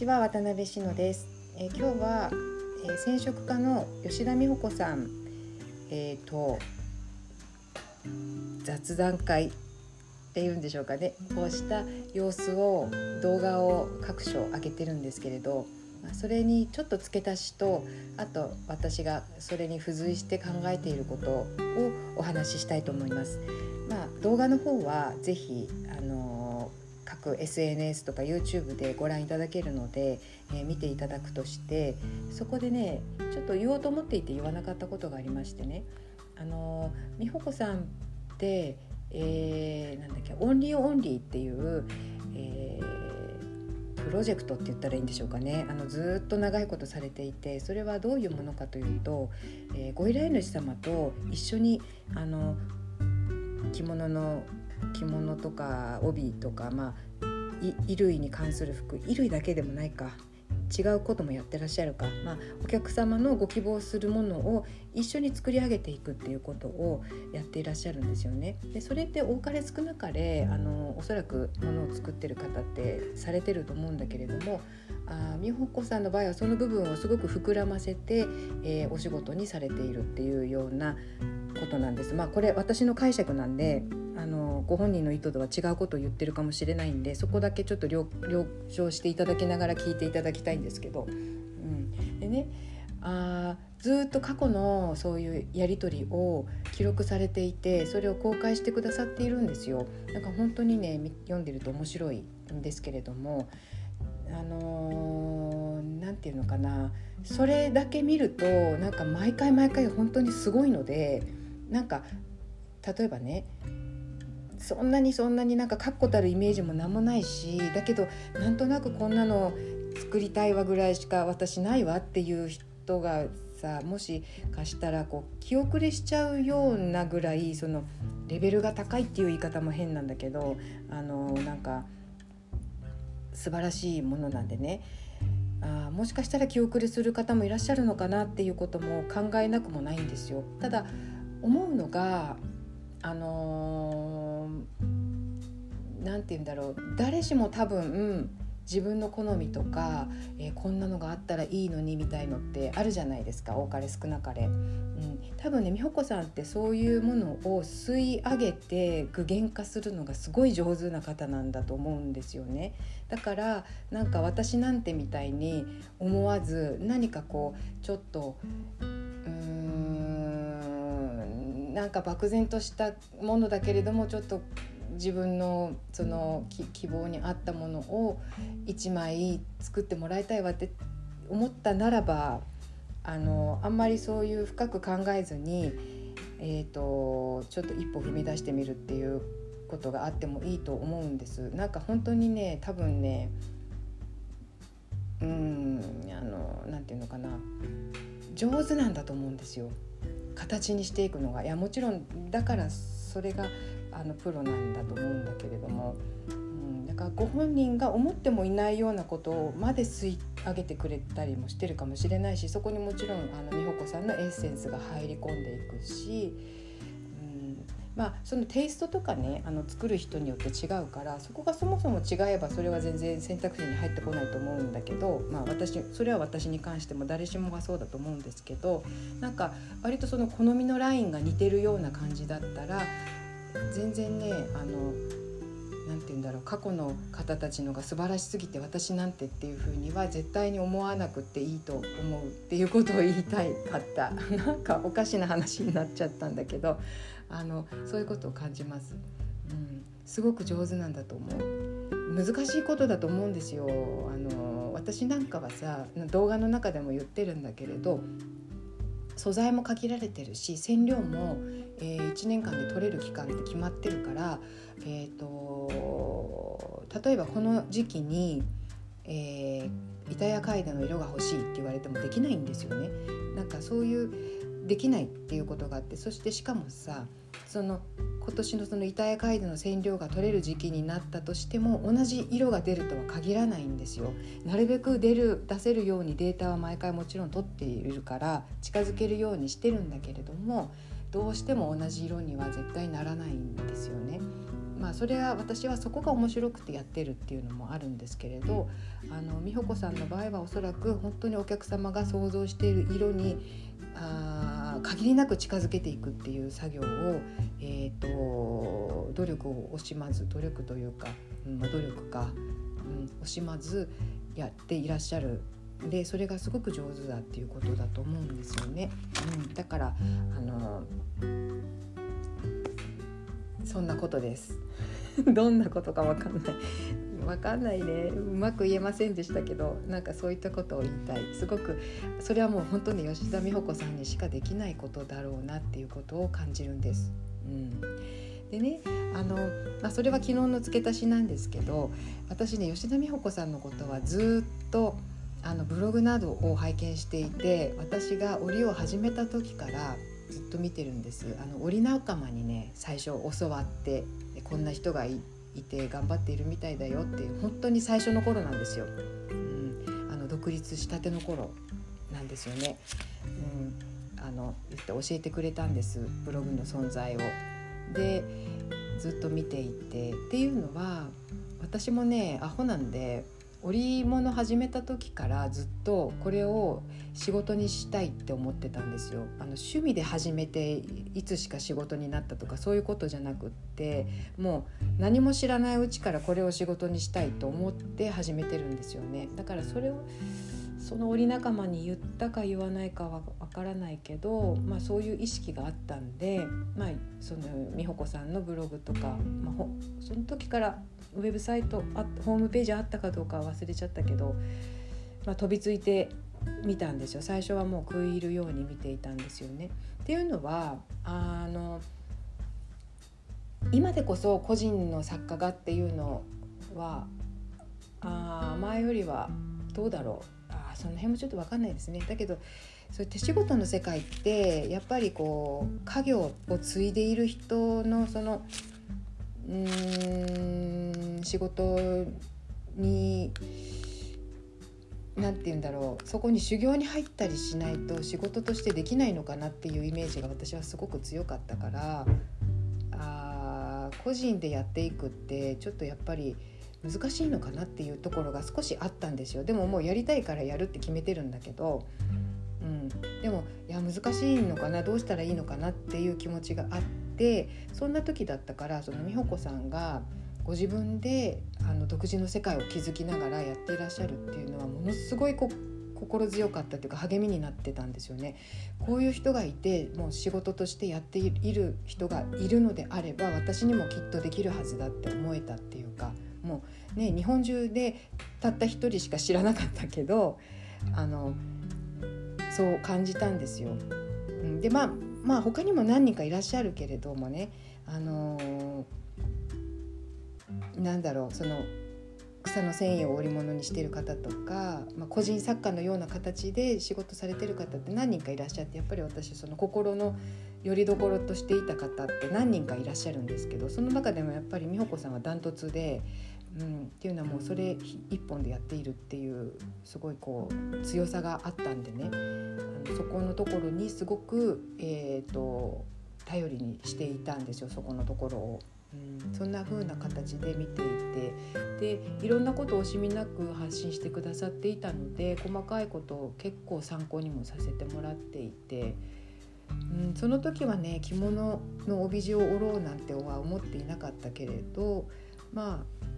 ちは渡辺志乃です、えー、今日は、えー、染色家の吉田美穂子さんえーと雑談会っていうんでしょうかねこうした様子を動画を各所上げてるんですけれどそれにちょっと付け足しとあと私がそれに付随して考えていることをお話ししたいと思います。まあ、動画の方はぜひ SNS とか YouTube でご覧いただけるので、えー、見ていただくとしてそこでねちょっと言おうと思っていて言わなかったことがありましてね。あの美穂子さんって、えー、なんだっけオンリーオンリーっていう、えー、プロジェクトって言ったらいいんでしょうかね。あのずっと長いことされていてそれはどういうものかというと、えー、ご依頼主様と一緒にあの着物の着物とか帯とか、まあ、衣類に関する服衣類だけでもないか違うこともやってらっしゃるか、まあ、お客様のご希望するものを一緒に作り上げていくっていうことをやっていらっしゃるんですよね。でそれって多かれ少なかれあのおそらくものを作ってる方ってされてると思うんだけれどもあ美穂子さんの場合はその部分をすごく膨らませて、えー、お仕事にされているっていうようなことなんです。まあこれ私の解釈なんであのご本人の意図とは違うことを言ってるかもしれないんでそこだけちょっと了承していただきながら聞いていただきたいんですけど、うん、でねあずっと過去のそういうやり取りを記録されていてそれを公開してくださっているんですよ。なんか本当にね読んでると面白いんですけれどもあの何、ー、て言うのかな。それだけ見るとなんか毎回毎回本当にすごいのでなんか例えばねそんなにそんなになんか確固たるイメージも何もないしだけどなんとなくこんなの作りたいわぐらいしか私ないわっていう人がさもしかしたらこう気遅れしちゃうようなぐらいそのレベルが高いっていう言い方も変なんだけどあのなんか素晴らしいものなんでねあもしかしたら気遅れする方もいらっしゃるのかなっていうことも考えなくもないんですよ。ただ思うのがあの何、て言うんだろう誰しも多分自分の好みとか、えー、こんなのがあったらいいのにみたいのってあるじゃないですか多かれ少なかれ、うん、多分ね美穂子さんってそういうものを吸い上げて具現化するのがすごい上手な方なんだと思うんですよね。だからなんか私なんてみたいに思わず何かこうちょっとなんか漠然としたものだけれどもちょっと自分のその希望に合ったものを1枚作ってもらいたいわって思ったならばあのあんまりそういう深く考えずに、えーと、ちょっと一歩踏み出してみるっていうことがあってもいいと思うんです。なんか本当にね多分ねうんあのなんていうのかな上手なんだと思うんですよ。形にしていくのがいやもちろんだからそれがあのプロなんだと思うんだけれども、うん、だからご本人が思ってもいないようなことをまで吸い上げてくれたりもしてるかもしれないしそこにもちろんあの美穂子さんのエッセンスが入り込んでいくしまあ、そのテイストとかねあの作る人によって違うからそこがそもそも違えばそれは全然選択肢に入ってこないと思うんだけど、まあ私、それは私に関しても誰しもがそうだと思うんですけどなんか割とその好みのラインが似てるような感じだったら全然ねあの何て言うんだろう過去の方たちのが素晴らしすぎて私なんてっていうふうには絶対に思わなくていいと思うっていうことを言いたいかった。なんかおかしな話になっちゃったんだけどあのそういうことを感じます、うん、すごく上手なんだと思う。難しいことだと思うんですよ。あの私なんかはさ動画の中でも言ってるんだけれど素材も限られてるし染料も、えー、1年間で取れる期間って決まってるから、えーと、例えばこの時期に、えー、板や貝の色が欲しいって言われてもできないんですよね。なんかそういうできないっていうことがあってそしてしかもさその今年のその板や貝の染料が取れる時期になったとしても同じ色が出るとは限らないんですよ。なるべく出る出せるようにデータは毎回もちろん取っているから近づけるようにしてるんだけれどもどうしても同じ色には絶対ならないんですよね。まあ、それは私はそこが面白くてやってるっていうのもあるんですけれどあの美穂子さんの場合はおそらく本当にお客様が想像している色にあ限りなく近づけていくっていう作業を、えーと、努力を惜しまず努力というか、うん、努力か、うん、惜しまずやっていらっしゃるでそれがすごく上手だっていうことだと思うんですよね。うん、だからあのそんなことです。どんなことかわかんない。わかんないね。うまく言えませんでしたけどなんかそういったことを言いたい。すごくそれはもう本当に吉田美穂子さんにしかできないことだろうなっていうことを感じるんです。うん。でねあの、まあ、それは昨日の付け足しなんですけど私ね吉田美穂子さんのことはずっとあのブログなどを拝見していて私が織を始めた時からずっと見てるんです。あの織仲間にね最初教わってこんな人がいて頑張っているみたいだよっていう本当に最初の頃なんですよ、うん、あの独立したての頃なんですよね、うん、あの言って教えてくれたんですブログの存在を。でずっと見ていて。っていうのは私もねアホなんで織物始めた時からずっとこれを仕事にしたいって思ってたんですよ。あの趣味で始めていつしか仕事になったとかそういうことじゃなくってもう何も知らないうちからこれを仕事にしたいと思って始めてるんですよね。だからそれをその織仲間に言ったか言わないかはわからないけど、まあ、そういう意識があったんで、まあ、その美穂子さんのブログとか、まあ、その時からウェブサイトあホームページあったかどうかは忘れちゃったけど、まあ、飛びついて見たんですよ最初はもう食い入るように見ていたんですよね。っていうのはあの今でこそ個人の作家がっていうのはあ前よりはどうだろうあその辺もちょっと分かんないですね。だけどそういう手仕事の世界ってやっぱりこう家業を継いでいる人のそのうん仕事に何て言うんだろうそこに修行に入ったりしないと仕事としてできないのかなっていうイメージが私はすごく強かったからあ個人でやっていくってちょっとやっぱり難しいのかなっていうところが少しあったんですよでももうやりたいからやるって決めてるんだけど、うん、でもいや難しいのかなどうしたらいいのかなっていう気持ちがあって。でそんな時だったからその美穂子さんがご自分であの独自の世界を築きながらやっていらっしゃるっていうのはものすごいこ心強かったというか励みになってたんですよね。こういう人がいてもう仕事としてやっている人がいるのであれば私にもきっとできるはずだって思えたっていうかもうね日本中でたった一人しか知らなかったけどあのそう感じたんですよ。でまあまあ他にも何人かいらっしゃるけれどもねあのー、なんだろうその草の繊維を織物にしてる方とか、まあ、個人作家のような形で仕事されてる方って何人かいらっしゃってやっぱり私その心の拠り所としていた方って何人かいらっしゃるんですけどその中でもやっぱり美穂子さんはダントツで、うん、っていうのはもうそれ一本でやっているっていうすごいこう強さがあったんでね。あのそこのところにすごく、えーと、頼りにしていたんですよそこのところを。うん、そんな風な形で見ていて。でいろんなことを惜しみなく発信してくださっていたので細かいことを結構参考にもさせてもらっていて、うん、その時はね着物の帯地を折ろうなんては思っていなかったけれどまあ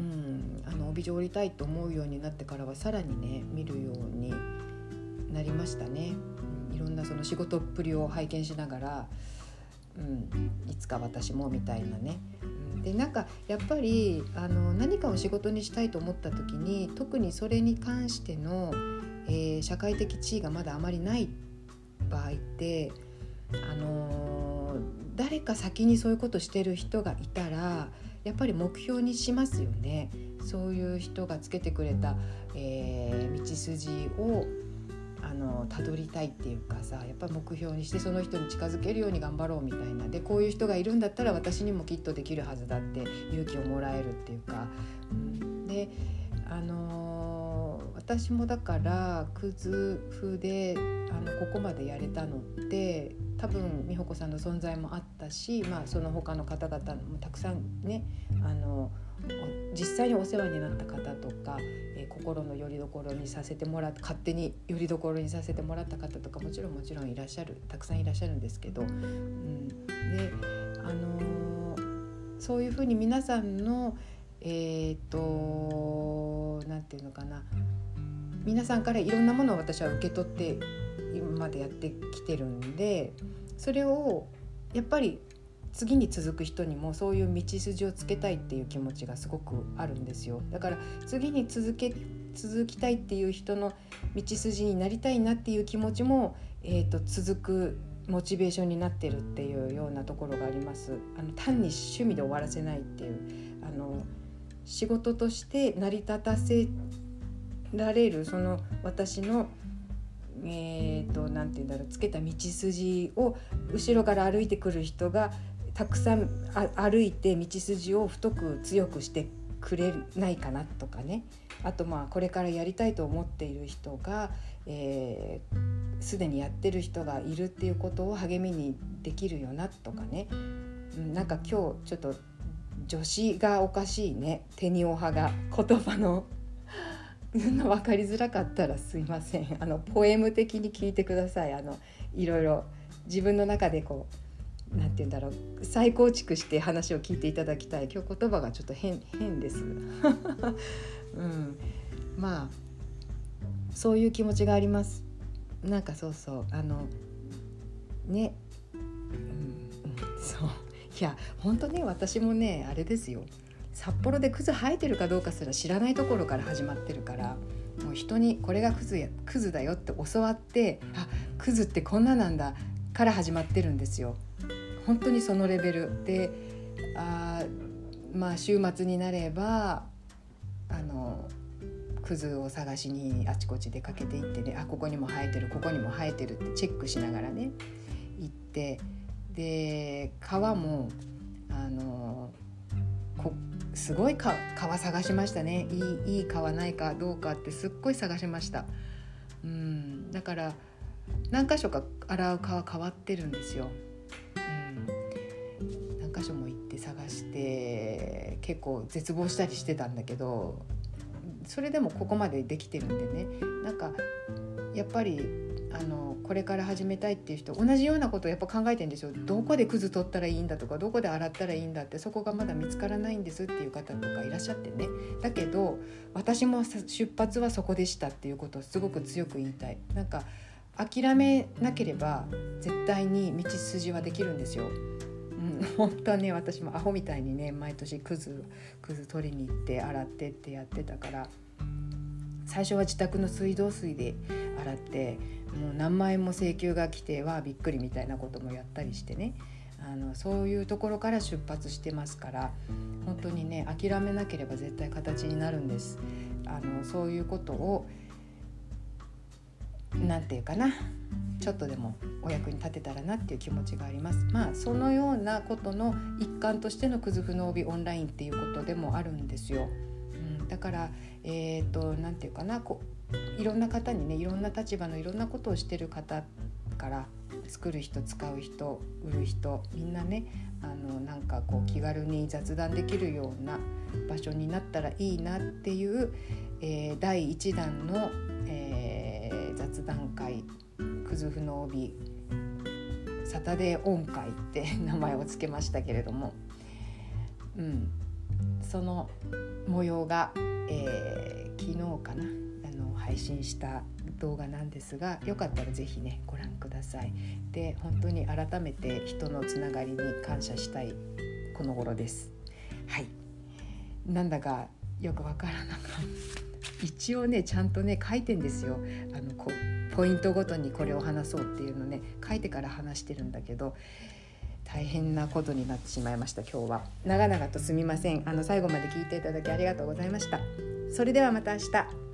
うん、あの帯状折りたいと思うようになってからはさらにね見るようになりましたね、うん、いろんなその仕事っぷりを拝見しながら、うん、いつか私もみたいなね、うん、でなんかやっぱりあの何かを仕事にしたいと思った時に特にそれに関しての、えー、社会的地位がまだあまりない場合ってあのー、誰か先にそういうことしてる人がいたらやっぱり目標にしますよね。そういう人がつけてくれた、えー、道筋をあのたどりたいっていうかさやっぱ目標にしてその人に近づけるように頑張ろうみたいな。でこういう人がいるんだったら私にもきっとできるはずだって勇気をもらえるっていうか、うん、であのー、私もだからクズ風であのここまでやれたのって多分美穂子さんの存在もあったし、まあ、その他の方々もたくさんねあの実際にお世話になった方とか、えー、心の拠り所にさせてもらって勝手に拠り所にさせてもらった方とかもちろんもちろんいらっしゃるたくさんいらっしゃるんですけど、うん、であのー、そういうふうに皆さんのえっ、ー、と何て言うのかな皆さんからいろんなものを私は受け取って今までやってきてるんでそれをやっぱり次に続く人にもそういう道筋をつけたいっていう気持ちがすごくあるんですよ。だから次に続け続きたいっていう人の道筋になりたいなっていう気持ちも、えーと、続くモチベーションになってるっていうようなところがあります。あの単に趣味で終わらせないっていうあの仕事として成り立たせられるその私のえーと、何て言うんだろうつけた道筋を後ろから歩いてくる人がたくさん歩いて道筋を太く強くしてくれないかなとかね。あとまあこれからやりたいと思っている人がすで、えー、にやってる人がいるっていうことを励みにできるよなとかね。なんか今日ちょっと女子がおかしいね。テニオ派が言葉の。分かりづらかったらすいません。あのポエム的に聞いてください。あのいろいろ自分の中でこう何て言うんだろう。再構築して話を聞いていただきたい。今日言葉がちょっと変変です、うん、まあそういう気持ちがあります。なんかそうそう。あのね、うん、そう。いや本当ね私もねあれですよ。札幌でクズ生えてるかどうかすら知らないところから始まってるからもう人にこれがクズやクズだよって教わってあクズってこんななんだから始まってるんですよ。本当にそのレベルであまあ週末になればあのクズを探しにあちこち出かけていってねあここにも生えてるここにも生えてるってチェックしながらね行ってで川もあのこすごい川探しましたね。いいいい川ないかどうかってすっごい探しました。うん。だから何箇所か洗う川変わってるんですよ、うん、何箇所も行って探して結構絶望したりしてたんだけどそれでもここまでできてるんでね。なんかやっぱりあのこれから始めたいっていう人同じようなことをやっぱ考えてるんですよ。どこでクズ取ったらいいんだとかどこで洗ったらいいんだってそこがまだ見つからないんですっていう方とかいらっしゃってね。だけど私も出発はそこでしたっていうことをすごく強く言いたい。なんか諦めなければ絶対に道筋はできるんですよ。うん、本当はね私もアホみたいにね毎年クズクズ取りに行って洗ってってやってたから最初は自宅の水道水で洗ってもう何万円も請求が来てはびっくりみたいなこともやったりしてね。あのそういうところから出発してますから本当にね諦めなければ絶対形になるんです。あのそういうことを何て言うかなちょっとでもお役に立てたらなっていう気持ちがあります。まあそのようなことの一環としてのクズフの帯オンラインっていうことでもあるんですよ、うん、だからえ、ー、と何て言うかなこいろんな方にねいろんな立場のいろんなことをしてる方から作る人使う人売る人みんなねあのなんかこう気軽に雑談できるような場所になったらいいなっていう、えー、第1弾の、えー、雑談会「くずふの帯サタデー音会」って 名前を付けましたけれども、うん、その模様が、えー、昨日かな配信した動画なんですがよかったら是非ねご覧ください。で本当に改めて人のつながりに感謝したいこの頃です。はい。なんだかよくわからなかった。一応ねちゃんとね書いてんですよ。あのこポイントごとにこれを話そうっていうのね書いてから話してるんだけど大変なことになってしまいました今日は。長々とすみません。あの最後まで聞いていただきありがとうございました。それではまた明日